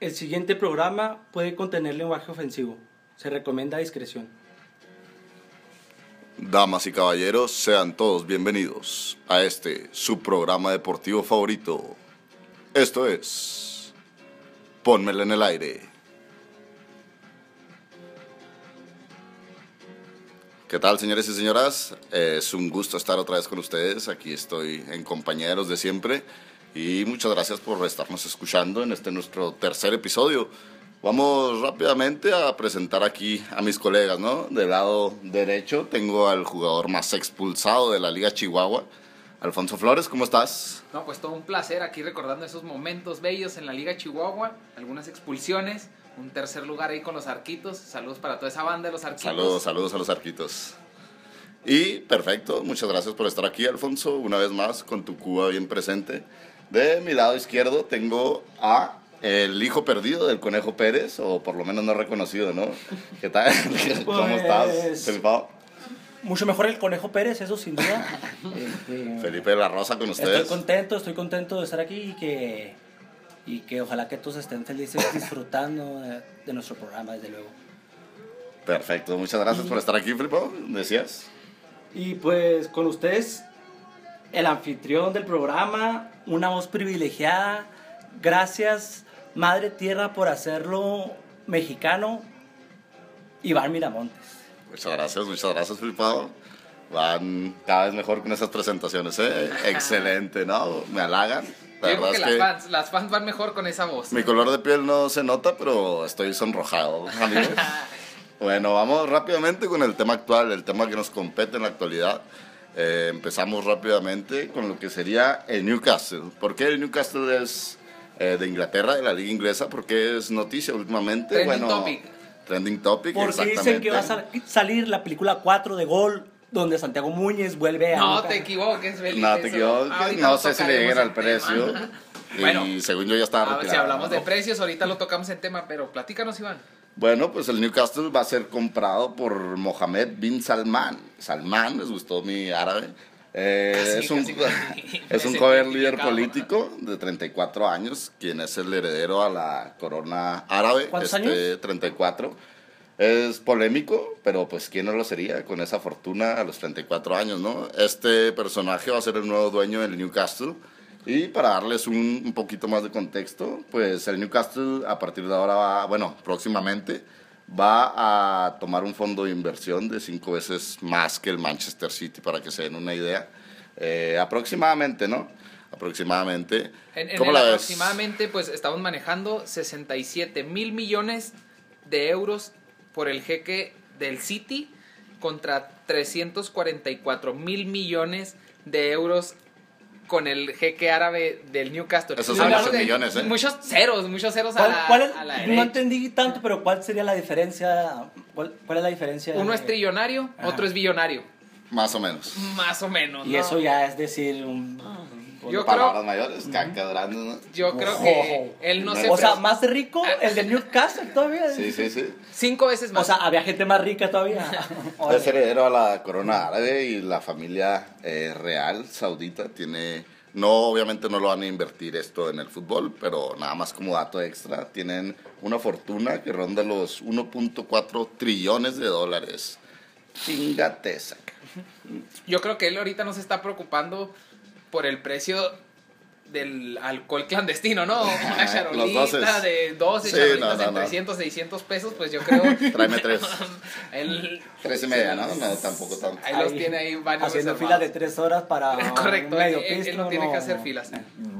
El siguiente programa puede contener lenguaje ofensivo. Se recomienda discreción. Damas y caballeros, sean todos bienvenidos a este su programa deportivo favorito. Esto es Pónmela en el aire. ¿Qué tal, señores y señoras? Es un gusto estar otra vez con ustedes. Aquí estoy en compañía de los de siempre. Y muchas gracias por estarnos escuchando en este nuestro tercer episodio. Vamos rápidamente a presentar aquí a mis colegas, ¿no? Del lado derecho tengo al jugador más expulsado de la Liga Chihuahua, Alfonso Flores, ¿cómo estás? No, pues todo un placer aquí recordando esos momentos bellos en la Liga Chihuahua, algunas expulsiones, un tercer lugar ahí con los arquitos. Saludos para toda esa banda de los arquitos. Saludos, saludos a los arquitos. Y perfecto, muchas gracias por estar aquí, Alfonso, una vez más con tu Cuba bien presente. De mi lado izquierdo tengo a el hijo perdido del Conejo Pérez, o por lo menos no reconocido, ¿no? ¿Qué tal? ¿Cómo Pues, estás, Felipe? Mucho mejor el Conejo Pérez, eso sin duda. Felipe de la Rosa con estoy ustedes. contento, estoy contento de estar aquí y que, y que ojalá que todos estén felices disfrutando de, de nuestro programa, desde luego. Perfecto, muchas gracias por estar aquí, Felipe. ¿Decías? Y pues con ustedes, el anfitrión del programa, una voz privilegiada. Gracias, Madre Tierra, por hacerlo mexicano, Iván Miramontes. Muchas gracias, muchas gracias, Felipe. Van cada vez mejor con esas presentaciones, ¿eh? Excelente, ¿no? Me halagan. La Yo creo que, es las, que fans, las fans van mejor con esa voz. mi color de piel no se nota, pero estoy sonrojado, amigos. Bueno, vamos rápidamente con el tema actual, el tema que nos compete en la actualidad. Eh, empezamos rápidamente con lo que sería el Newcastle. ¿Por qué el Newcastle es eh, de Inglaterra, de la liga inglesa? Porque es noticia últimamente. Trending bueno, topic. Trending topic, Porque dicen que va a sal- salir la película 4 de Gol, donde Santiago Muñez vuelve a... No Newcastle. te equivoques, Felipe. No te equivoques, ahorita no sé si le tocaremos llegara el en precio. tema. Y Bueno, según yo ya estaba A ver, retirado. si hablamos ¿no? de precios, ahorita lo tocamos en tema, pero platícanos, Iván. Bueno, pues el Newcastle va a ser comprado por Mohamed bin Salman. Salman, les gustó mi árabe. Eh, Casi, es un, casi, casi. es un joven líder político de 34 años, quien es el heredero a la corona árabe. ¿Cuántos este, 34. Es polémico, pero pues quién no lo sería con esa fortuna a los 34 años, ¿no? Este personaje va a ser el nuevo dueño del Newcastle. Y para darles un, un poquito más de contexto, pues el Newcastle a partir de ahora va, bueno, próximamente va a tomar un fondo de inversión de cinco veces más que el Manchester City, para que se den una idea. Eh, aproximadamente, ¿no? Aproximadamente. En, en ¿Cómo la ves? aproximadamente, pues estamos manejando 67 mil millones de euros por el jeque del City contra 344 mil millones de euros con el jeque árabe del Newcastle. Esos son muchos de millones, ¿eh? Muchos ceros, muchos ceros a ¿Cuál, la, cuál es- a la no entendí tanto, pero ¿cuál sería la diferencia? ¿Cuál, cuál es la diferencia? Uno de- es trillonario, Ajá. otro es billonario. Más o menos. Más o menos. Y ¿no? eso ya es decir un... Yo Palabras creo- mayores, caca grandes, ¿no? Yo creo que él no se... O sea, más rico el de Newcastle todavía. Sí, sí, sí. Cinco veces más. O sea, había gente más rica todavía. Es heredero a la corona árabe y la familia eh, real saudita tiene, no, obviamente no lo van a invertir esto en el fútbol, pero nada más como dato extra, tienen una fortuna que ronda los 1.4 trillones de dólares. Chingateza. Yo creo que él ahorita no se está preocupando por el precio del alcohol clandestino, ¿no? Una Los charolita doces. de 12 Sí, charolitas no, no, de no. 300, 600 pesos, pues yo creo... Tráeme tres. él, Tres y media, ¿no? No, tampoco tanto. Ahí los tiene ahí varios Haciendo filas de tres horas para Correcto, un medio él, él no tiene que hacer no. filas.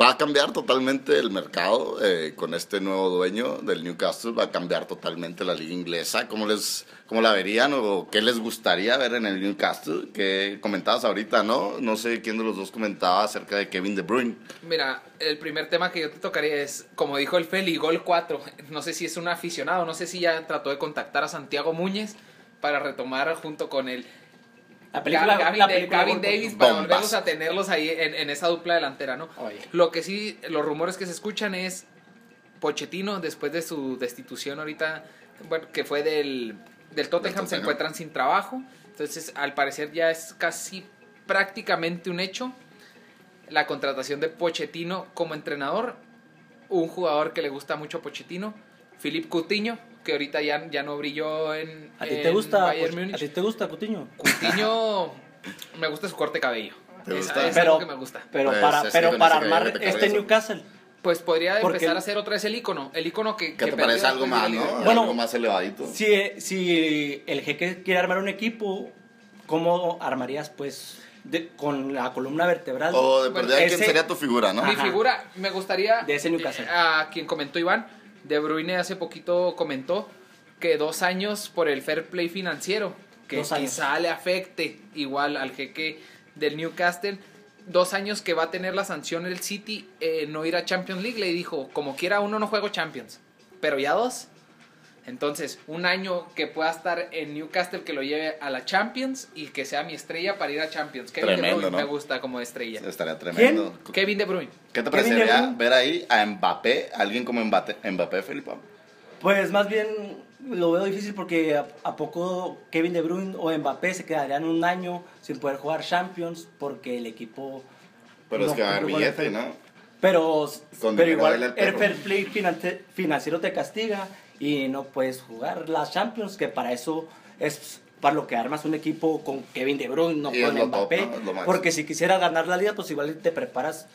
Va a cambiar totalmente el mercado eh, con este nuevo dueño del Newcastle. Va a cambiar totalmente la liga inglesa. ¿Cómo, les, ¿Cómo la verían o qué les gustaría ver en el Newcastle? Que comentabas ahorita, ¿no? No sé quién de los dos comentaba acerca de Kevin De Bruyne. Mira, el primer tema que yo te tocaría es, como dijo el Feli, Gol 4. No sé si es un aficionado, no sé si ya trató de contactar a Santiago Muñez para retomar junto con el La película, Gavin, la película Gavin Davis para Bombas. volverlos a tenerlos ahí en, en esa dupla delantera, ¿no? Oye. Lo que sí, los rumores que se escuchan es Pochettino, después de su destitución ahorita, bueno, que fue del, del Tottenham, se encuentran sin trabajo. Entonces, al parecer ya es casi prácticamente un hecho la contratación de Pochettino como entrenador. un jugador que le gusta mucho a Pochettino, Philip Coutinho, que ahorita ya, ya no brilló en, ¿A ti te en gusta? Bayern pues, Múnich. ¿A ti te gusta Coutinho? Coutinho me gusta su corte de cabello. ¿Te Es- gusta? Es, Pero- algo que me gusta. Pero Pues, para, pero para armar este. Newcastle. Pues podría Porque empezar a ser otra vez el icono, el icono que, ¿Qué te parece algo más, no? Bueno, algo más elevadito. Si, si el jeque quiere armar un equipo, ¿cómo armarías pues de- con la columna vertebral? O de Bueno, ¿quién ese- sería tu figura, no? Mi Ajá. figura, me gustaría. De ese Newcastle. eh, A quien comentó Iván, De Bruyne hace poquito comentó que dos años por el fair play financiero, que quizá le afecte igual al jeque del Newcastle. Dos años que va a tener la sanción el City eh, no ir a Champions League. Le dijo, como quiera uno no juego Champions, pero ya dos. Entonces, un año que pueda estar en Newcastle que lo lleve a la Champions y que sea mi estrella para ir a Champions. Kevin De Bruyne ¿no? me gusta como estrella. Estaría tremendo. Kevin De Bruyne. ¿Qué te parecería ver ahí a Mbappé, alguien como Mbappé, Mbappé Felipe? Pues más bien lo veo difícil porque a, a poco Kevin De Bruyne o Mbappé se quedarían un año sin poder jugar Champions porque el equipo... Pero no es que va a haber con billete, ¿no? Pero, Con pero igual el fair play finance- financiero te castiga y no puedes jugar las Champions, que para eso es para lo que armas un equipo con Kevin De Bruyne, no Y con lo top, Mbappé. ¿no? Porque si quisieras ganar la liga, pues igual te preparas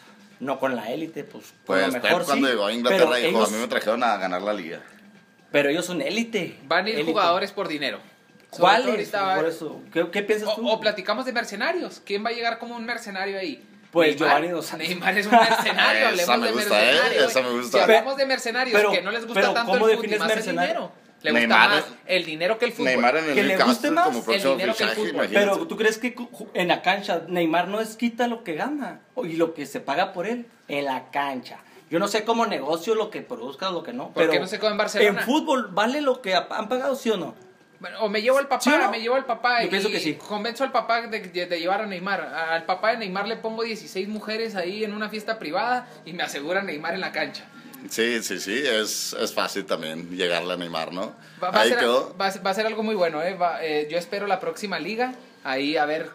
no con la élite, pues con Pues lo Pep mejor cuando sí. llegó a Inglaterra dijo, ellos, a mí me trajeron a ganar la liga. Pero ellos son élite. Van a ir élite. jugadores por dinero. ¿Cuáles? Por eso. ¿Qué, qué piensas O, tú? o platicamos de mercenarios. ¿Quién va a llegar como un mercenario ahí? Pues Neymar. Giovanni Dos Santos. Neymar es un mercenario. Esa hablemos me de gusta, ¿eh? Esa me gusta. Si hablamos de mercenarios Pero- que no les gusta pero tanto ¿cómo el fútbol, defines más el mercenario? dinero. Le gusta Neymar más el dinero que el fútbol. Neymar en el Que le guste más como el dinero que el fichaje, fútbol. imagínate. Pero tú crees que en la cancha Neymar no es quita lo que gana y lo que se paga por él en la cancha. Yo no sé cómo negocio lo que produzca o lo que no. ¿Por pero qué no se come en Barcelona? En fútbol, ¿vale lo que ha- han pagado, sí o no? Bueno, o me llevo al papá, ¿Sí o no? me llevo al papá Yo y pienso que sí. convenzo al papá de, de- de llevar a Neymar. Al papá de Neymar le pongo 16 mujeres ahí en una fiesta privada y me asegura Neymar en la cancha. Sí, sí, sí, es, es fácil también llegarle a Neymar, ¿no? Va, va a Ahí ser, quedó. va a ser- va a ser algo muy bueno, ¿eh? Va- eh, yo espero la próxima liga, ahí a ver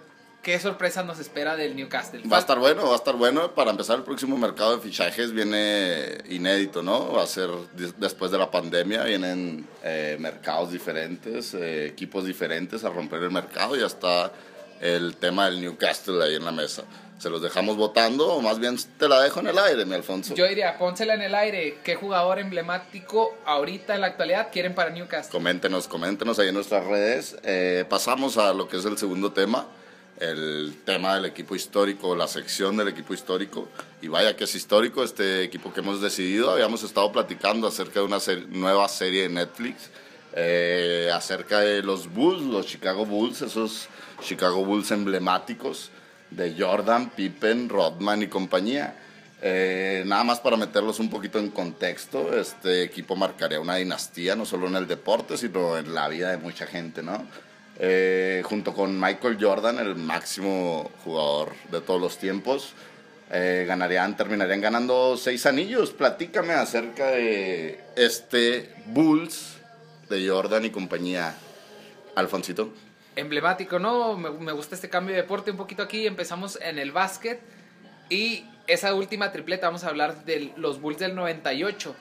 qué sorpresa nos espera del Newcastle. Va a estar bueno, va a estar bueno. Para empezar, el próximo mercado de fichajes viene inédito, ¿no? Va a ser des- después de la pandemia, vienen eh, mercados diferentes, eh, equipos diferentes a romper el mercado. Ya está el tema del Newcastle ahí en la mesa. ¿Se los dejamos votando o más bien te la dejo en el aire, mi Alfonso? Yo diría, pónsela en el aire. ¿Qué jugador emblemático ahorita en la actualidad quieren para Newcastle? Coméntenos, coméntenos ahí en nuestras redes. Eh, pasamos a lo que es el segundo tema, el tema del equipo histórico, la sección del equipo histórico. Y vaya que es histórico este equipo que hemos decidido. Habíamos estado platicando acerca de una nueva serie de Netflix, eh, acerca de los Bulls, los Chicago Bulls, esos Chicago Bulls emblemáticos de Jordan, Pippen, Rodman y compañía. Eh, nada más para meterlos un poquito en contexto, este equipo marcaría una dinastía, no solo en el deporte, sino en la vida de mucha gente, ¿no? Eh, junto con Michael Jordan, el máximo jugador de todos los tiempos, eh, ganarían, terminarían ganando seis anillos. Platícame acerca de este Bulls de Jordan y compañía, Alfonsito. emblemático, ¿no? Me, me gusta este cambio de deporte un poquito aquí. Empezamos en el básquet y esa última tripleta, vamos a hablar de los Bulls del 98.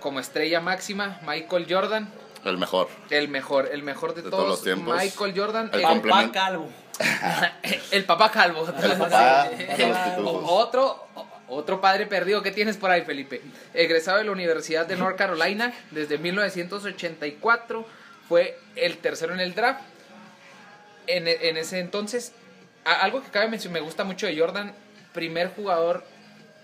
Como estrella máxima, Michael Jordan, El mejor. el mejor, el mejor de, De todos, todos los tiempos. Michael Jordan, El el, Papá. Calvo. el papá calvo. El papá otro, otro padre perdido que tienes por ahí, Felipe. Egresado de la Universidad de North Carolina desde 1984, fue el tercero en el draft. En, en ese entonces, algo que cabe mencionar, me gusta mucho de Jordan, primer jugador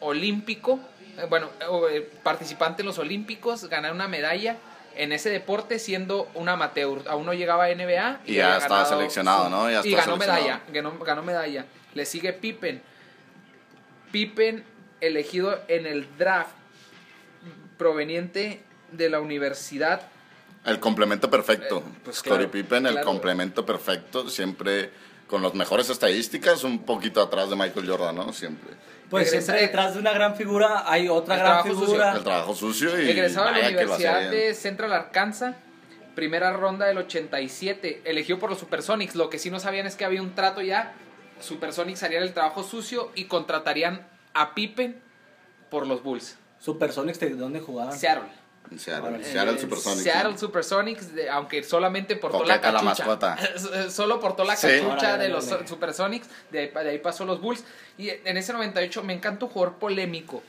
olímpico, eh, bueno, eh, participante en los Olímpicos, ganar una medalla en ese deporte siendo un amateur. Aún no llegaba a NBA. Y ya estaba ganado- seleccionado, ¿no? Ya y ganó medalla, ganó, ganó medalla. Le sigue Pippen. Pippen elegido en el draft proveniente de la universidad El complemento perfecto. Eh, pues claro, Pippen, el complemento perfecto, siempre con las mejores estadísticas, un poquito atrás de Michael Jordan, ¿no? Siempre. Pues Regresa- siempre detrás de una gran figura hay otra El gran trabajo sucio. figura. El trabajo sucio y egresado de la Universidad de Central Arkansas, primera ronda del 87, elegido por los Supersonics. Lo que sí no sabían es que había un trato ya. Supersonics harían el trabajo sucio y contratarían a Pippen por los Bulls. Supersonics, ¿de dónde jugaban? Seattle. En Seattle. Seattle Eh, Supersonics. Seattle. Supersonics, de- aunque solamente portó la Coqueta la cachucha. mascota. Solo portó la Sí. cachucha de los. Supersonics, de ahí, de ahí pasó los Bulls. Y en ese 98 me encanta un jugador polémico.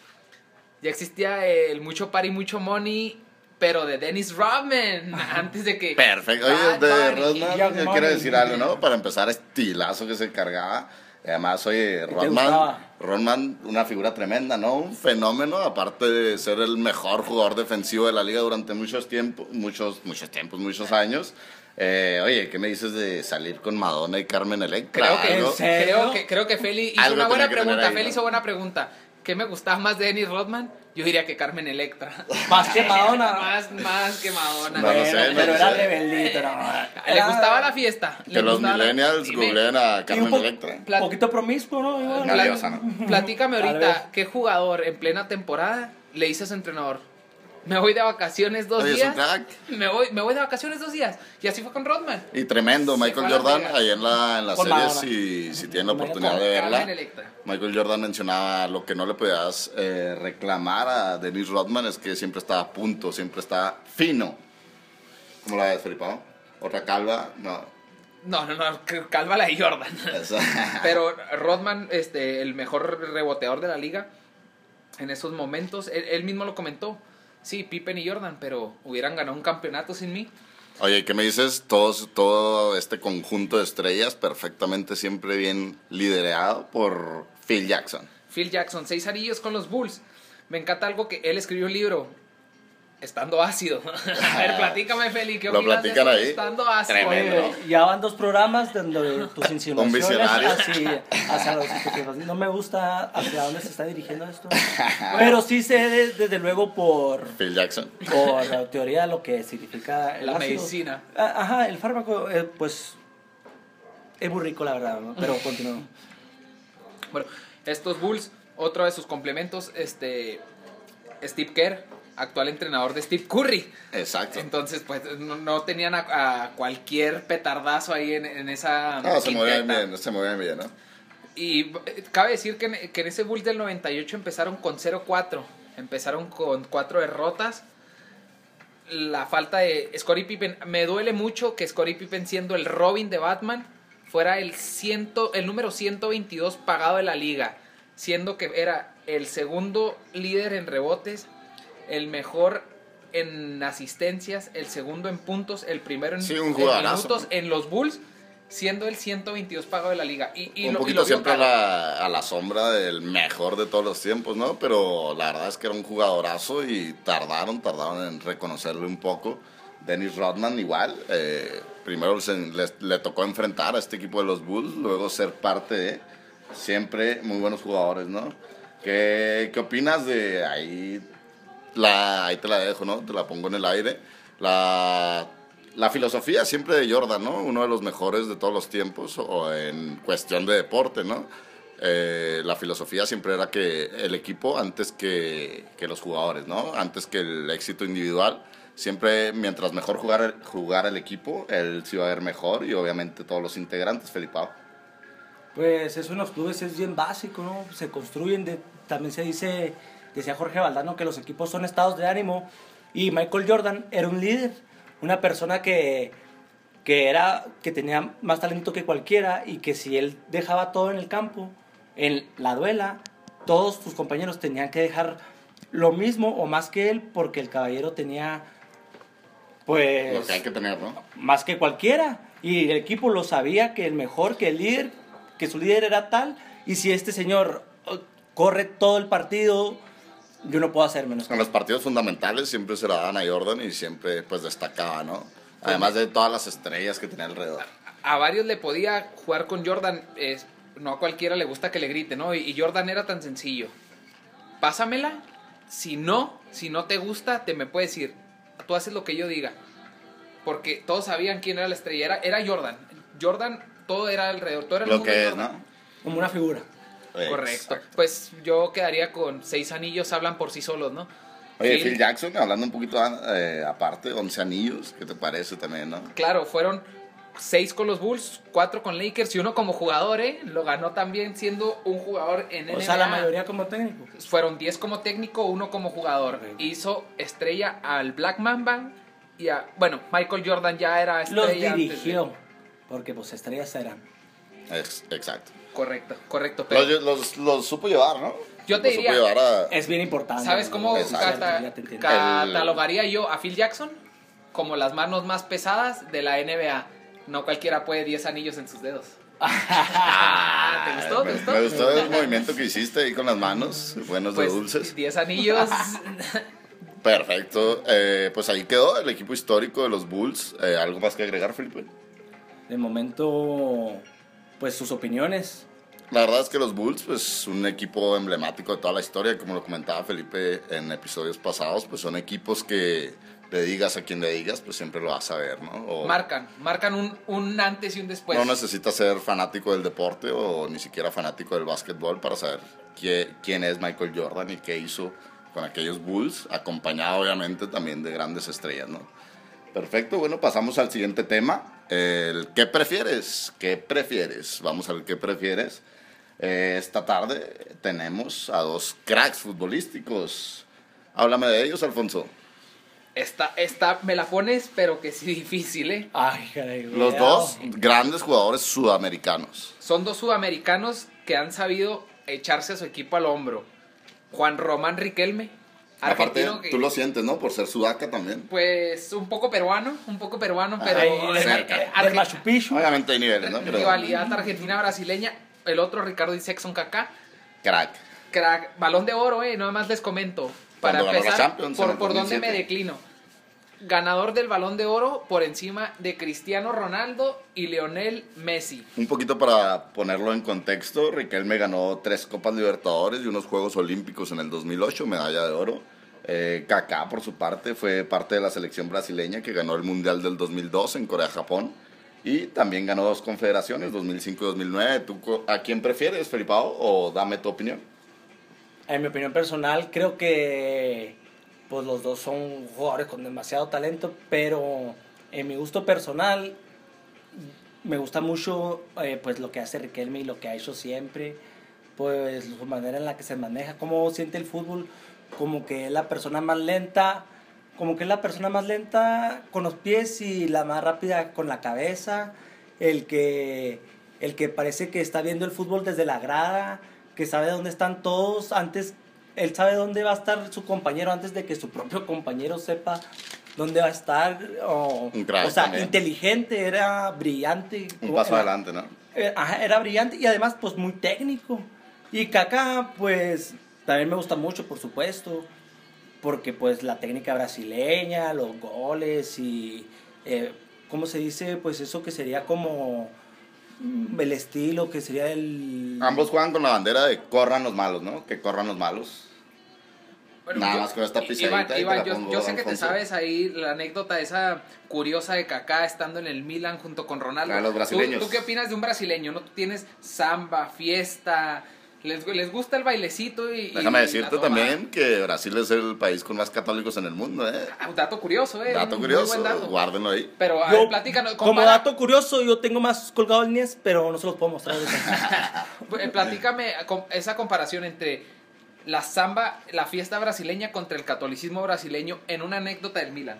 Ya existía el mucho party, mucho money, pero de Dennis Rodman, antes de que... Perfecto. Oye, de. Rodman, yo quiero decir algo, ¿no? Para empezar, estilazo que se cargaba. Además, oye, Rodman? Rodman, una figura tremenda, ¿no? Un fenómeno, aparte de ser el mejor jugador defensivo de la liga durante muchos tiempos, muchos, muchos tiempos, muchos años. Eh, oye, ¿qué me dices de salir con Madonna y Carmen Electra? Creo que, Algo- ¿En serio? creo que, creo que Feli hizo Algo una buena pregunta. ahí, Feli ¿no? hizo buena pregunta. ¿Qué me gustaba más de Dennis Rodman? Yo diría que Carmen Electra. Más que Madonna. más, más que Madonna. No lo sé, no pero era rebeldito, ¿no? Le gustaba la fiesta. Que los millennials googleen a Carmen un Electra. Un Plat- poquito promiscuo, ¿no? Igual. Una Pla- diosa, ¿no? Platícame ahorita. ¿qué jugador en plena temporada le dice a su entrenador? Me voy de vacaciones dos Oye, es un días. crack. Me voy, me voy de vacaciones dos días. Y así fue con Rodman. Y tremendo, Se Michael Jordan, ahí en la, en la serie, Madonna. si, si tienen la oportunidad de verla. Michael Jordan mencionaba lo que no le podías eh, reclamar a Dennis Rodman es que siempre está a punto, siempre está fino. ¿Cómo la ves, Felipe? ¿Otra calva? No. No, no, no, c- cálvala de Jordan. Pero Rodman, este, el mejor reboteador de la liga, en esos momentos, él, él mismo lo comentó. Sí, Pippen y Jordan, pero hubieran ganado un campeonato sin mí. Oye, ¿qué me dices? Todos, todo este conjunto de estrellas perfectamente siempre bien liderado por Phil Jackson. Phil Jackson, seis anillos con los Bulls. Me encanta algo que él escribió un libro, Estando ácido. A ver, platícame, Feli, ¿qué Lo opinas de platican eso? ahí. Estando ácido. Tremendo. Oye, ya van dos programas donde tus insinuaciones visionario. así, hacia los equipos. No me gusta hacia dónde se está dirigiendo esto. Pero sí sé de- desde luego por, Phil Jackson. por la teoría lo que significa el La ácido. medicina. Ah, Ajá, el fármaco, eh, pues es muy rico la verdad, ¿no? pero continúo. Bueno, estos Bulls, otro de sus complementos, este Steve Kerr, actual entrenador de Steve Curry. Exacto. Entonces, pues no, no tenían a, a cualquier petardazo ahí en, en esa. No, se movían bien, se movían bien, ¿no? Y eh, cabe decir que en, que en ese Bulls del 98 empezaron con 0-4. Empezaron con cuatro derrotas. La falta de Scottie Pippen. Me duele mucho que Scottie Pippen, siendo el Robin de Batman, fuera el, ciento, el número 122 pagado de la liga. Siendo que era el segundo líder en rebotes, el mejor en asistencias, el segundo en puntos, el primero en, Sí, en minutos en los Bulls, siendo el 122 pagado de la liga. Y, y un lo, y poquito lo siempre a la, a la sombra del mejor de todos los tiempos, ¿no? Pero la verdad es que era un jugadorazo y tardaron, tardaron en reconocerle un poco. Dennis Rodman igual, eh, primero se- le, le tocó enfrentar a este equipo de los Bulls, luego ser parte de, siempre muy buenos jugadores, ¿no? ¿Qué, qué opinas de ahí? La, ahí te la dejo, ¿no? Te la pongo en el aire. La, la filosofía siempre de Jordan, ¿no? Uno de los mejores de todos los tiempos, o en cuestión de deporte, ¿no? Eh, la filosofía siempre era que el equipo antes que, que los jugadores, ¿no? Antes que el éxito individual. Siempre, mientras mejor jugar, jugar el equipo, él se iba a ver mejor y obviamente todos los integrantes, Felipao. Pues eso en los clubes es bien básico, ¿no? Se construyen, de, también se dice, decía Jorge Valdano, que los equipos son estados de ánimo. Y Michael Jordan era un líder, una persona que, que, era, que tenía más talento que cualquiera y que si él dejaba todo en el campo, en la duela, todos sus compañeros tenían que dejar lo mismo o más que él porque el caballero tenía, pues Lo que hay que tener, ¿no? más que cualquiera. Y el equipo lo sabía que el mejor, que el líder, que su líder era tal. Y si este señor oh, corre todo el partido, yo no puedo hacer menos. En los partidos fundamentales siempre se la daban a Jordan y siempre pues destacaba, ¿no? Además de todas las estrellas que tenía alrededor. a varios le podía jugar con Jordan. es- no a cualquiera le gusta que le grite, ¿no? Y, y Jordan era tan sencillo. Pásamela. Si no, si no te gusta, te me puedes ir. Tú haces lo que yo diga. Porque todos sabían quién era la estrella. Era, era Jordan. Jordan, todo era alrededor. Todo era el Lo mundo que es, Jordan. ¿no? Como una figura. Correcto. Exacto. Pues yo quedaría con seis anillos, hablan por sí solos, ¿no? Oye, Phil- Phil Jackson, hablando un poquito eh, aparte, 11 anillos, ¿qué te parece también, no? Claro, fueron seis con los Bulls, cuatro con Lakers y uno como jugador, ¿eh? Lo ganó también siendo un jugador en O NBA. sea, la mayoría como técnico. Fueron 10 como técnico, uno como jugador. Hizo estrella al Black Mamba y a... Bueno, Michael Jordan ya era Los estrella. antes de- dirigió. Porque pues estrellas eran. Ex- exacto. Correcto, correcto. Pero Los, los, los supo llevar, ¿no? Yo te Los diría- Supo llevar a... Es bien importante. ¿Sabes cómo cata- catalogaría yo a Phil Jackson? Como las manos más pesadas de la NBA. No cualquiera puede 10 anillos en sus dedos. ¿Te gustó? ¿Te Me, gustó? me gustó el movimiento que hiciste ahí con las manos, buenos de Pues dulces. 10 anillos. Perfecto. Eh, pues ahí quedó el equipo histórico de los Bulls. Eh, ¿Algo más que agregar, Felipe? De momento, pues sus opiniones. La verdad es que los Bulls, pues un equipo emblemático de toda la historia, como lo comentaba Felipe en episodios pasados, pues son equipos que le digas a quien le digas, pues siempre lo vas a ver, ¿no? O marcan, marcan un, un antes y un después. no necesitas ser fanático del deporte o ni siquiera fanático del básquetbol para saber qué- quién es Michael Jordan y qué hizo con aquellos Bulls, acompañado obviamente también de grandes estrellas, ¿no? Perfecto, bueno, pasamos al siguiente tema. El ¿Qué prefieres? ¿Qué prefieres? Vamos al ¿qué prefieres? Eh, esta tarde tenemos a dos cracks futbolísticos. Háblame de ellos, Alfonso. Esta, esta me la pones, pero que sí difícil, ¿eh? Ay, caray, Los dos grandes jugadores sudamericanos. Son dos sudamericanos que han sabido echarse a su equipo al hombro. Juan Román Riquelme, Aparte, que... tú lo sientes, ¿no? Por ser sudaca también. Pues un poco peruano, un poco peruano, pero Ay, cerca. eh, Machu Picchu. Obviamente hay niveles, ¿no? Pero rivalidad argentina-brasileña. El otro, Ricardo Isexon Kaká, crack. crack, balón de oro, eh, nada más les comento. Para Cuando empezar, por, por dónde me 2007. declino. Ganador del balón de oro por encima de Cristiano Ronaldo y Lionel Messi. Un poquito para ponerlo en contexto, Riquelme ganó tres Copas Libertadores y unos Juegos Olímpicos en el 2008, medalla de oro. Eh, Kaká, por su parte, fue parte de la selección brasileña que ganó el Mundial del 2002 en Corea-Japón. Y también ganó dos confederaciones, 2005 y 2009. ¿Tú a quién prefieres, Felipao? O dame tu opinión. En mi opinión personal, creo que pues los dos son jugadores con demasiado talento, pero en mi gusto personal me gusta mucho eh, pues lo que hace Riquelme y lo que ha hecho siempre, pues su manera en la que se maneja, cómo siente el fútbol, como que es la persona más lenta, como que es la persona más lenta con los pies y la más rápida con la cabeza, el que el que parece que está viendo el fútbol desde la grada, que sabe dónde están todos antes él sabe dónde va a estar su compañero antes de que su propio compañero sepa dónde va a estar o, o sea, también. inteligente, era brillante. Un paso Era- adelante, ¿no? eh, ajá, era brillante y además pues muy técnico. Y Kaká pues también me gusta mucho, por supuesto, porque pues la técnica brasileña, los goles y eh, ¿cómo se dice? Pues eso que sería como mm, el estilo, que sería el Ambos juegan con la bandera de corran los malos, ¿no? Que corran los malos. Bueno, Nada yo- más con esta Iván, pisadita Iván, la yo, sé que te sabes ahí la anécdota esa curiosa de Kaká estando en el Milan junto con Ronaldo. La de los ¿Tú- brasileños. ¿Tú, qué opinas de un brasileño? ¿No? Tú tienes samba, fiesta, les, les gusta el bailecito y... Déjame decirte también que Brasil es el país con más católicos en el mundo, ¿eh? Ah, Dato curioso, ¿eh? Dato curioso, buen dato. guárdenlo ahí. Pero, a Yo, ver, platícanos. como dato curioso, yo tengo más colgado el Nies, pero no se los puedo mostrar ahorita. eh, Platícame esa comparación entre la samba, la fiesta brasileña contra el catolicismo brasileño en una anécdota del Milan.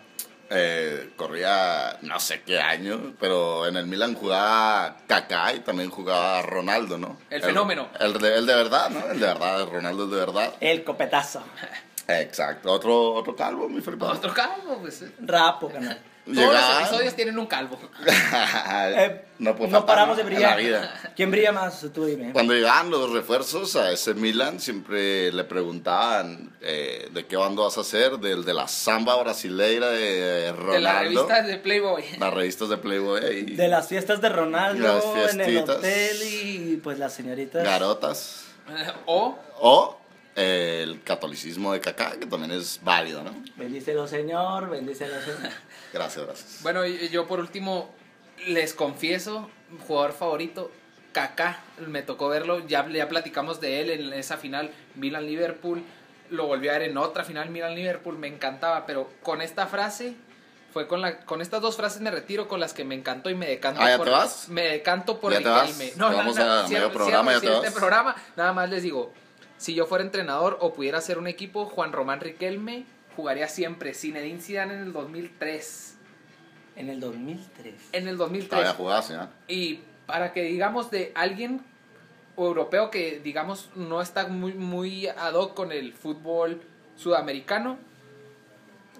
Eh, corría no sé qué año, pero en el Milan jugaba Kaká y también jugaba Ronaldo, ¿no? El fenómeno. El, de, el de verdad, ¿no? El de verdad, Ronaldo es de verdad. el copetazo. Exacto. Otro, otro calvo, mi Felipe. Otro calvo, pues. eh. Rapo, canal. Todos los episodios tienen un calvo. Eh, no, no faltar, paramos de En brillar. la vida. ¿Quién brilla más? Tú dime. Cuando llegaban los refuerzos a ese Milan, siempre le preguntaban eh, de qué bando vas a ser, del de la samba brasileira de Ronaldo. De las revistas de Playboy. Las revistas de Playboy y De las fiestas de Ronaldo Las en el fiestitas. hotel y pues las señoritas. garotas. O O el catolicismo de Kaká, que también es válido, ¿no? Bendícelo, Señor, bendícelo, Señor. Gracias, gracias. Bueno, y- yo por último les confieso, jugador favorito, Kaká, me tocó verlo, ya, ya platicamos de él en esa final Milan-Liverpool, lo volví a ver en otra final Milan-Liverpool, me encantaba, pero con esta frase fue con, la, con estas dos frases me retiro con las que me encantó y me decanto Ah, ¿ya por, te vas? Me decanto por ¿Ya te vas? Riquelme. Vamos a medio programa, ¿ya te vas? programa, nada más les digo, si yo fuera entrenador o pudiera hacer un equipo, Juan Román Riquelme jugaría siempre. Zinedine Zidane en el 2003. En el 2003. En el 2003. Todavía jugás, ¿ya? Y para que digamos de alguien europeo que digamos no está muy muy ad hoc con el fútbol sudamericano,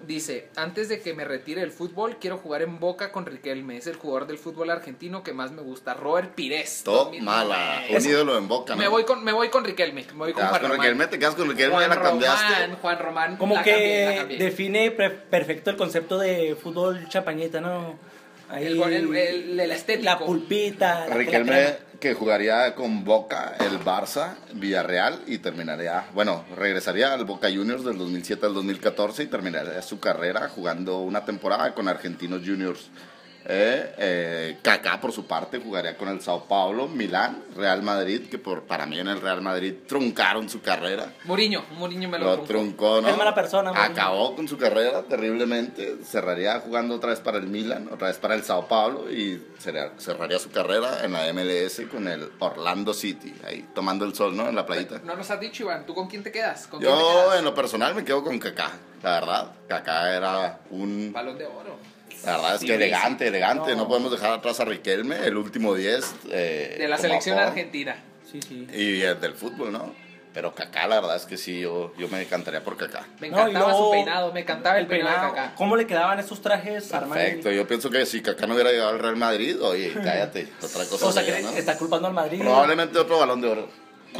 dice, antes de que me retire del fútbol, quiero jugar en Boca con Riquelme. Es el jugador del fútbol argentino que más me gusta. Robert Pires. Mala. 2009. Un ídolo en boca, ¿no? Me voy con, me voy con Riquelme. Me voy con Juan con Román. Riquelme, te quedas con Riquelme, Juan ya la cambiaste. Román, Juan Román. Como la que cambié, la cambié. define pre- perfecto el concepto de fútbol champañeta, ¿no? Ahí, El, el, el- el estético. la pulpita. la- Riquelme. Que jugaría con Boca, el Barça, Villarreal y terminaría, bueno, regresaría al Boca Juniors del 2007 al 2014 y terminaría su carrera jugando una temporada con Argentinos Juniors. Eh, eh, Kaká por su parte jugaría con el Sao Paulo, Milán, Real Madrid, que por, para mí en el Real Madrid truncaron su carrera. Mourinho, Mourinho me lo, Lo truncó. ¿no? Es mala persona, Mourinho. Acabó con su carrera terriblemente. Cerraría jugando otra vez para el Milan, otra vez para el Sao Paulo y cerraría, cerraría su carrera en la MLS con el Orlando City, ahí tomando el sol, ¿no? En la playita. No nos has dicho, Iván, ¿tú con quién te quedas? ¿Con quién te Yo quedas? en lo personal me quedo con Kaká, la verdad. Kaká era un... Balón de oro. La verdad es Sí, que elegante, elegante. No. No. podemos dejar atrás a Riquelme, el último 10. eh, De la selección argentina. Sí, sí. Y el del fútbol, ¿no? Pero Kaká, la verdad es que sí, yo, yo me decantaría por Kaká. Me No, encantaba su peinado, me encantaba el, peinado, de Kaká. ¿Cómo le quedaban esos trajes Armani? Perfecto, yo pienso que si Kaká no hubiera llegado al Real Madrid, oye, cállate, otra cosa O sea, sería, que ¿no? está culpando al Madrid. Probablemente otro balón de oro.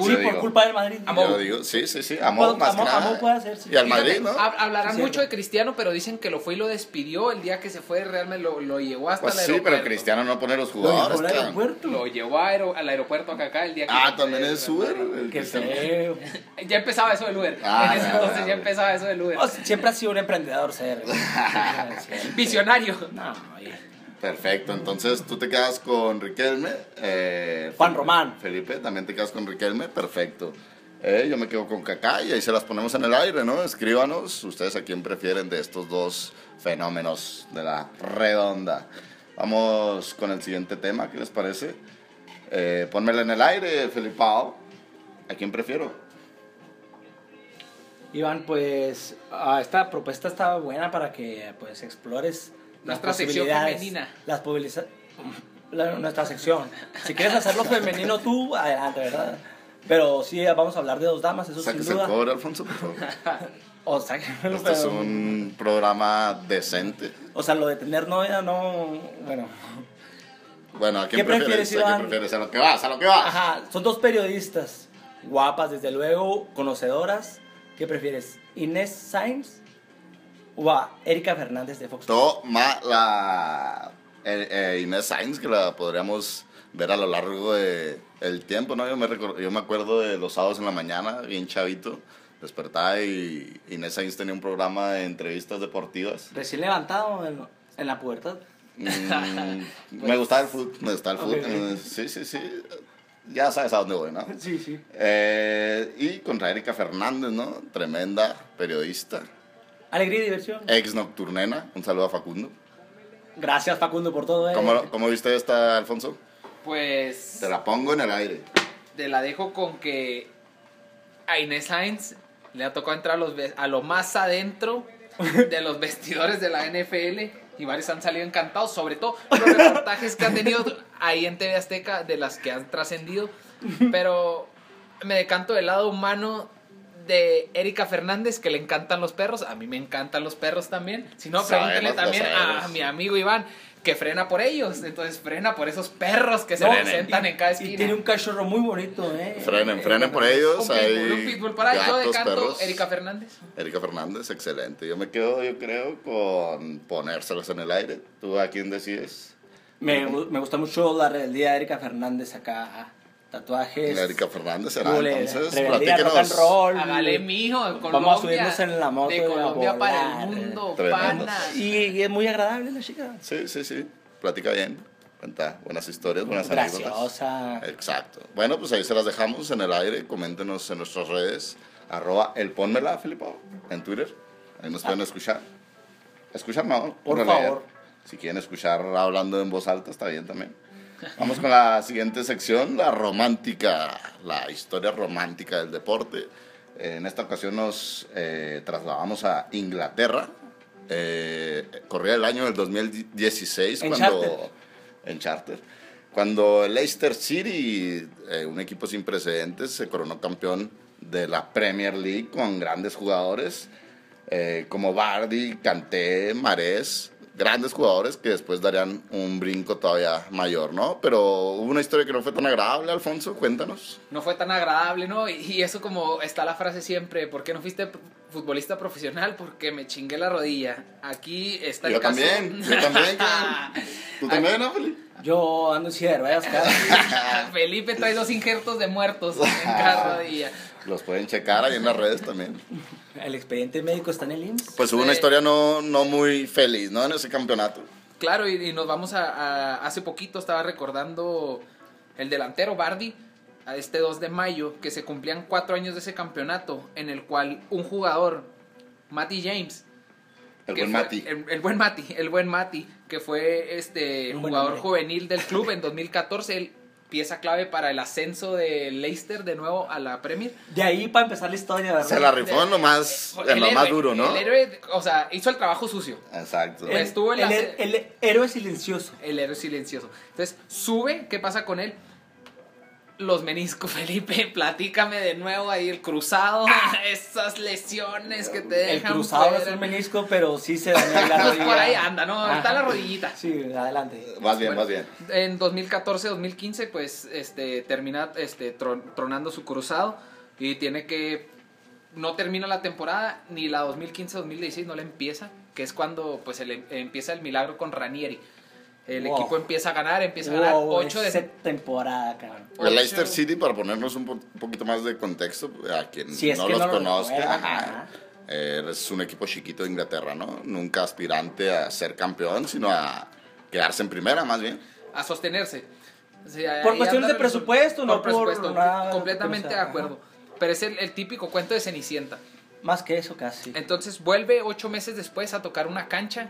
Sí, yo por digo. culpa del Madrid. Amor. Yo digo, sí, sí, sí, amor más que nada. puede hacer, sí. Y al Fíjate, Madrid, ¿no? hab- Hablarán Sí, mucho de Cristiano, pero dicen que lo fue y lo despidió el día que se fue de Real Madrid, lo, lo llevó hasta Pues el sí, aeropuerto. pero Cristiano no pone los jugadores, aeropuerto. Lo llevó a aero- al aeropuerto a Kaká el día que Ah, también es Uber. Cristiano. feo. Ya empezaba eso del Uber. Ah, en ese ya, entonces ya, ya ya. empezaba eso del Uber. O sea, siempre ha sido un emprendedor, ser. Visionario. No, oye. Perfecto, entonces tú te quedas con Riquelme. eh, Juan Felipe- Román. Felipe, también te quedas con Riquelme, perfecto. Eh, yo me quedo con Kaká y ahí se las ponemos en el aire, ¿no? Escríbanos, ustedes a quién prefieren de estos dos fenómenos de la redonda. Vamos con el siguiente tema, ¿qué les parece? Eh, pónmela en el aire, Felipao. ¿A quién prefiero? Iván, pues ah, esta propuesta está buena para que pues explores Nuestra sección femenina. Las la- nuestra sección. Si quieres hacerlo femenino tú, adelante, ¿verdad? Pero sí, vamos a hablar de dos damas, eso sin Sáquese el duda. cobre, Alfonso, por favor. O sea, que- Este es un programa decente. o sea, lo de tener novia no, bueno. Bueno, ¿a quién ¿Qué prefieres, prefieres? ¿A quién prefieres? A lo que vas, a lo que vas. Ajá, son dos periodistas, guapas desde luego, conocedoras. ¿Qué prefieres? ¿Inés Sainz o a Erika Fernández de Fox? Toma la eh, eh, Inés Sainz, que la podríamos ver a lo largo de el tiempo, ¿no? Yo me, yo me acuerdo de los sábados en la mañana, bien chavito, despertaba y Inés Sainz tenía un programa de entrevistas deportivas. Recién levantado en, en la puerta. Mm, me gustaba el fútbol, me gustaba el fútbol. ok. Sí, sí, sí. Ya sabes a dónde voy, ¿no? Sí, sí. Eh, y contra Erika Fernández, ¿no? Tremenda periodista, Alegría y diversión. ex nocturnena. Un saludo a Facundo. Gracias, Facundo, por todo. eh. ¿Cómo, cómo viste esta, Alfonso? Pues Te la pongo en el aire. te la dejo con que a Inés Sainz le ha tocado entrar a, los, a lo más adentro de los vestidores de la NFL y varios han salido encantados, sobre todo los reportajes que han tenido ahí en TV Azteca de las que han trascendido. Pero me decanto del lado humano de Erika Fernández, que le encantan los perros. A mí me encantan los perros también. Si no, pregúntenle también a, mi amigo Iván, que frena por ellos. Entonces frena por esos perros que se No, presentan y- en cada Y esquina. tiene un cachorro muy bonito, ¿eh? Frenen, Eh, frenen por ellos. Un Hay pitbull, un pitbull para yo decanto perros. Erika Fernández. Erika Fernández, excelente. Yo me quedo, yo creo, con ponérselos en el aire. ¿Tú a quién decides? Me, me gusta mucho la rebeldía de Erika Fernández acá. Tatuajes. La Erika Fernández será. Entonces, rebeldía, rock and roll. Hágale, mijo, de Colombia. Vamos a subirnos en la moto De y Colombia para el mundo, Tremendo. pana. Y, y es muy agradable la chica. Sí, sí, sí. Platica bien. Cuenta buenas historias, buenas anécdotas. Graciosa. Exacto. Bueno, pues ahí se las dejamos en el aire. Coméntenos en nuestras redes. Arroba el ponmela, Filipo, en Twitter. Ahí nos pueden escuchar. Escuchar no. Por favor. leer. Si quieren escuchar hablando en voz alta, está bien también. Vamos con la siguiente sección, la romántica, la historia romántica del deporte. En esta ocasión nos eh, trasladamos a Inglaterra. Eh, corría el año del 2016 En cuando charter. en charter. Cuando el Leicester City, eh, un equipo sin precedentes, se coronó campeón de la Premier League con grandes jugadores eh, como Bardi, Kanté, Marés, grandes jugadores que después darían un brinco todavía mayor, ¿no? Pero hubo una historia que no fue tan agradable, Alfonso, cuéntanos. No fue tan agradable, ¿no? Y- Y eso como está la frase siempre, ¿por qué no fuiste futbolista profesional? Porque me chingué la rodilla. Aquí está el Yo caso. también, yo también. ¿Tú también, no, Felipe? Yo ando en cara. Felipe trae dos injertos de muertos en cada rodilla. Los pueden checar ahí en las redes también. El expediente médico está en el IMSS. Pues hubo una historia no, no muy feliz, ¿no? En ese campeonato. Claro, y, y nos vamos a, a- Hace poquito estaba recordando el delantero Bardi, a este 2 de mayo, que se cumplían cuatro años de ese campeonato, en el cual un jugador, Matty James, El buen fue- Mati. El, el buen Mati, el buen Mati, que fue este Un jugador juvenil del club en 2014, él, pieza clave para el ascenso de Leicester de nuevo a la Premier. De ahí para empezar la historia, ¿verdad? Se la rifó en lo más, en El más duro, ¿no? El héroe, o sea, hizo el trabajo sucio. Exacto. El, estuvo en el, el héroe silencioso. El héroe silencioso. Entonces, sube, ¿qué pasa con él? Los meniscos, Felipe, platícame de nuevo ahí el cruzado, esas lesiones que te El dejan cruzado no es un menisco, pero sí se dañó la Pues rodilla. por ahí anda, ¿no? Está la rodillita. Sí, adelante. Más bien, Bueno, más bien. En 2014-2015, pues, este, termina este, tron- tronando su cruzado y tiene que... No termina la temporada, ni la 2015-2016 no la empieza, que es cuando pues el- empieza el milagro con Ranieri. El Wow. equipo empieza a ganar, empieza a ganar Wow, 8 de temporada, cabrón. El. Leicester City, para ponernos un, po- un poquito más de contexto, a quien Si no los no lo conozca, ajá, ajá. eh, es un equipo chiquito de Inglaterra, ¿no? Nunca aspirante a ser campeón, sino a quedarse en primera, más bien. a sostenerse. O sea, Por cuestiones de presupuesto, no por presupuesto, nada, completamente de acuerdo. Pero es el, el típico cuento de Cenicienta. Más que eso, casi. Entonces vuelve ocho meses después a tocar una cancha.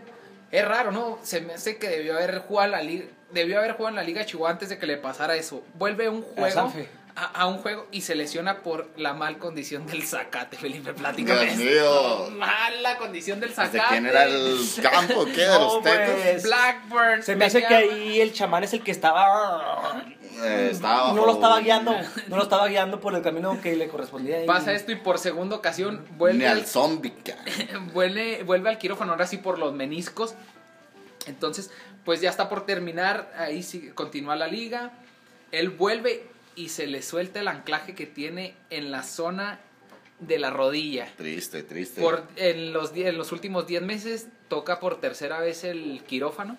Es raro, ¿no? Se me hace que debió haber jugado en la liga, debió haber jugado en la Liga de Chihuahua antes de que le pasara eso. Vuelve un juego. A, a un juego y se lesiona por la mal condición del zacate, Felipe, platícame. Dios mío. Mala condición del ¿De zacate. quién era el campo? ¿Qué? ¿De No, los pues, Blackburn. Se me hace que ahí el chamán es el que estaba... Eh, estaba No lo estaba guiando, no lo estaba guiando por el camino que le correspondía. Pasa esto y por segunda ocasión Ni vuelve al al, zombie, vuelve, vuelve al quirófano, ahora sí por los meniscos. Entonces, pues ya está por terminar, ahí sí, continúa la liga. Él vuelve y se le suelta el anclaje que tiene en la zona de la rodilla. Triste, triste. Por, en, los, die- en los últimos 10 meses toca por tercera vez el quirófano,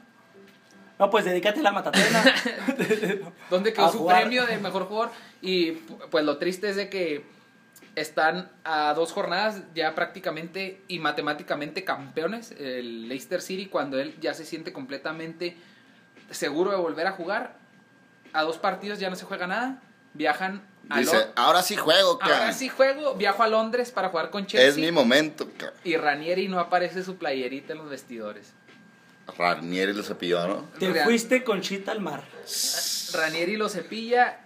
No, pues dedícate a la matatena. donde quedó A su jugar. premio de mejor jugador. Y pues lo triste es de que están a dos jornadas ya prácticamente y matemáticamente campeones, el Leicester City, cuando él ya se siente completamente seguro de volver a jugar. A dos partidos ya no se juega nada. Viajan a Dice, Lon- ahora sí juego, ca. Ahora sí juego, viajo a Londres para jugar con Chelsea. Es mi momento, ca. Y Ranieri no aparece su playerita en los vestidores. Ranieri lo cepilló, ¿no? Te Real. fuiste con Chita al mar. Ranieri lo cepilla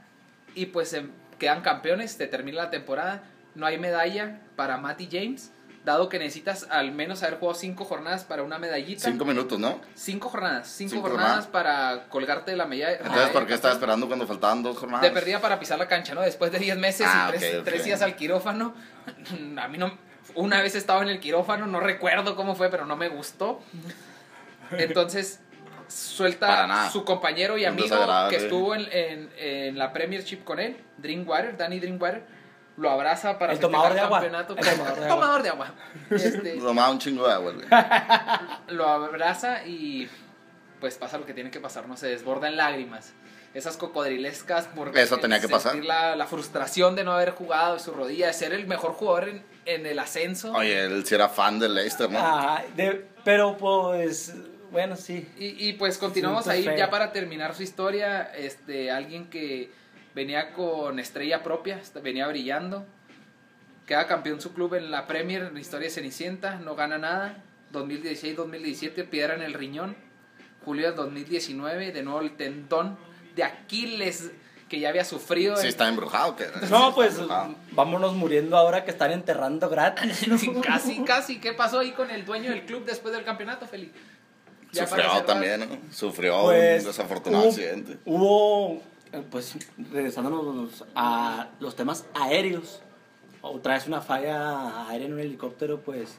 y pues quedan campeones, te termina la temporada. No hay medalla para Matty James, dado que necesitas al menos haber jugado cinco jornadas para una medallita. Cinco minutos, ¿no? Cinco jornadas, cinco, Cinco jornadas jornadas. para colgarte de la medalla. Entonces, ¿por qué estaba esperando cuando faltaban dos jornadas? De perdida para pisar la cancha, ¿no? Después de 10 meses Ah, y tres, ok. tres días al quirófano. A mí no. Una vez estaba en el quirófano, no recuerdo cómo fue, pero no me gustó. Entonces, suelta su compañero y amigo que estuvo en, en- en la Premiership con él, Drinkwater, Danny Drinkwater. Lo abraza para El tomador de agua. campeonato. El tomador de agua. Tomador de agua. Este, Tomaba un chingo de agua, güey. lo abraza y pues pasa lo que tiene que pasar, no se desborda en lágrimas. Esas cocodrilescas por Eso tenía que pasar. La, la frustración de no haber jugado de su rodilla, de ser el mejor jugador en, en el ascenso. Oye, él sí era fan del Leicester, ¿no? Ah, de- pero pues, bueno, sí. Y, y, pues continuamos ahí feo. ya para terminar su historia. Este, alguien que venía con estrella propia, venía brillando. Queda campeón su club en la Premier, en la historia de Cenicienta, no gana nada. 2016-2017, piedra en el riñón. Julio del 2019, de nuevo el tendón de Aquiles que ya había sufrido. Sí, en- está embrujado. ¿qué? No, pues Embrujado. vámonos muriendo ahora que están enterrando gratis. ¿no? Sí, casi, casi. ¿Qué pasó ahí con el dueño del club después del campeonato, Felipe? Ya Sufrió también, ¿no? Sufrió Pues, un desafortunado hubo- accidente. Hubo, pues, regresándonos a los temas aéreos, otra vez una falla aérea en un helicóptero, pues,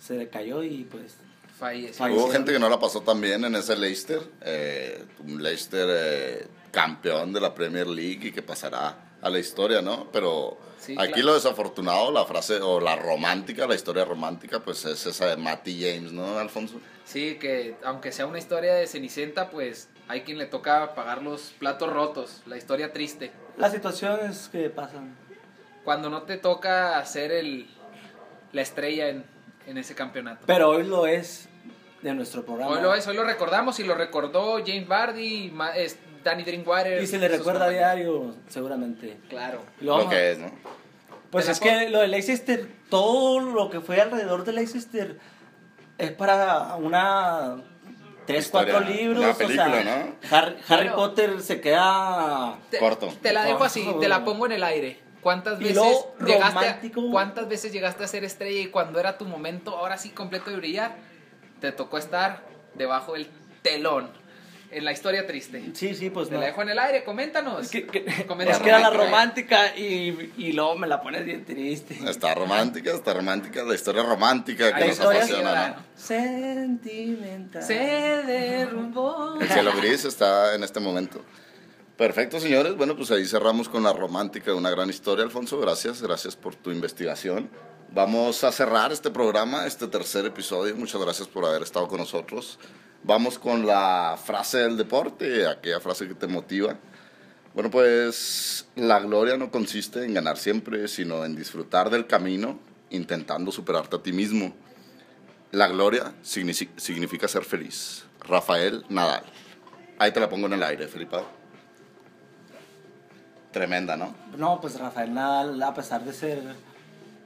se le cayó y, pues, Falleció. Falleció. Hubo gente que no la pasó tan bien en ese Leicester. eh, un Leicester eh, campeón de la Premier League y que pasará a la historia, ¿no? Pero Sí, aquí claro. lo desafortunado, la frase, o la romántica, la historia romántica, pues es esa de Matty James, ¿no, Alfonso? Sí, que aunque sea una historia de Cenicienta, pues hay quien le toca pagar los platos rotos, la historia triste. las situaciones que pasan. Cuando no te toca hacer el, la estrella en, en ese campeonato. Pero hoy lo es de nuestro programa. Hoy lo es, hoy lo recordamos y lo recordó James Bardi, Ma- es Danny Drinkwater. Y se le recuerda a diario, seguramente. Claro. Lo Lo que es, ¿no? Pues es que lo de Leicester, todo lo que fue alrededor de Leicester es para una tres, Historia, cuatro libros. una o sea. Harry, Harry Bueno. Potter se queda Te, Corto. Te la dejo así, te la pongo en el aire. ¿Cuántas veces llegaste a, cuántas veces llegaste a ser estrella y cuando era tu momento, ahora sí completo de brillar, te tocó estar debajo del telón en la historia triste? Sí, sí, pues Te no. la dejo en el aire, coméntanos. Es que, que- Comenta es que era la romántica. y, y luego me la pones bien triste. Está romántica, está romántica, la historia romántica que nos apasiona. Sentimental. Se derrumbó. El cielo gris está en este momento. Perfecto, señores. Bueno, pues ahí cerramos con la romántica de una gran historia, Alfonso. Gracias, gracias por tu investigación. Vamos a cerrar este programa, este tercer episodio. Muchas gracias por haber estado con nosotros. Vamos con la frase del deporte, aquella frase que te motiva. Bueno, pues la gloria no consiste en ganar siempre, sino en disfrutar del camino, intentando superarte a ti mismo. La gloria signifi- significa ser feliz. Rafael Nadal. Ahí te la pongo en el aire, Felipe. Tremenda, ¿no? No, pues Rafael Nadal, a pesar de ser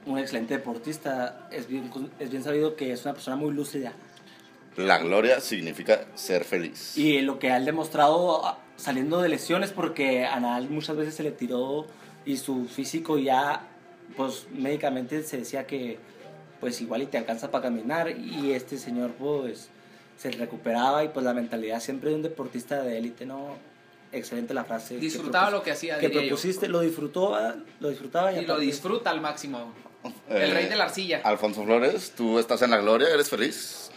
un excelente deportista, es bien, es bien sabido que es una persona muy lúcida. La gloria significa ser feliz. Y lo que ha demostrado ah, saliendo de lesiones, porque a Nadal muchas veces se le tiró y su físico ya, pues médicamente se decía que pues igual y te alcanza para caminar y este señor pues se recuperaba y pues la mentalidad siempre de un deportista de élite, ¿no? Excelente la frase. que propus- lo que hacía, Que diría yo. propusiste, lo disfrutó, lo disfrutaba y, Y lo disfruta al máximo. Eh, El rey de la arcilla. Alfonso Flores, tú estás en la gloria, eres feliz.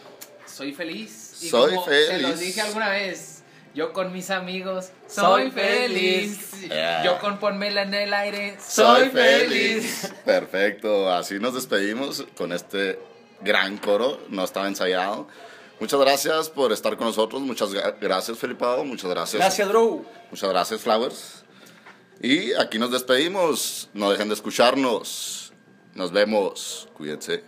Soy feliz. Y Soy como Se feliz. los dije alguna vez. Yo con mis amigos soy Soy feliz. feliz. Yeah. Yo con ponmela en el aire soy, feliz. Perfecto, así nos despedimos con este gran coro, no estaba ensayado. Muchas gracias por estar con nosotros, muchas gra- gracias Felipao, muchas gracias. Gracias, Drew. Muchas gracias Flowers. Y aquí nos despedimos, no dejen de escucharnos. Nos vemos, cuídense.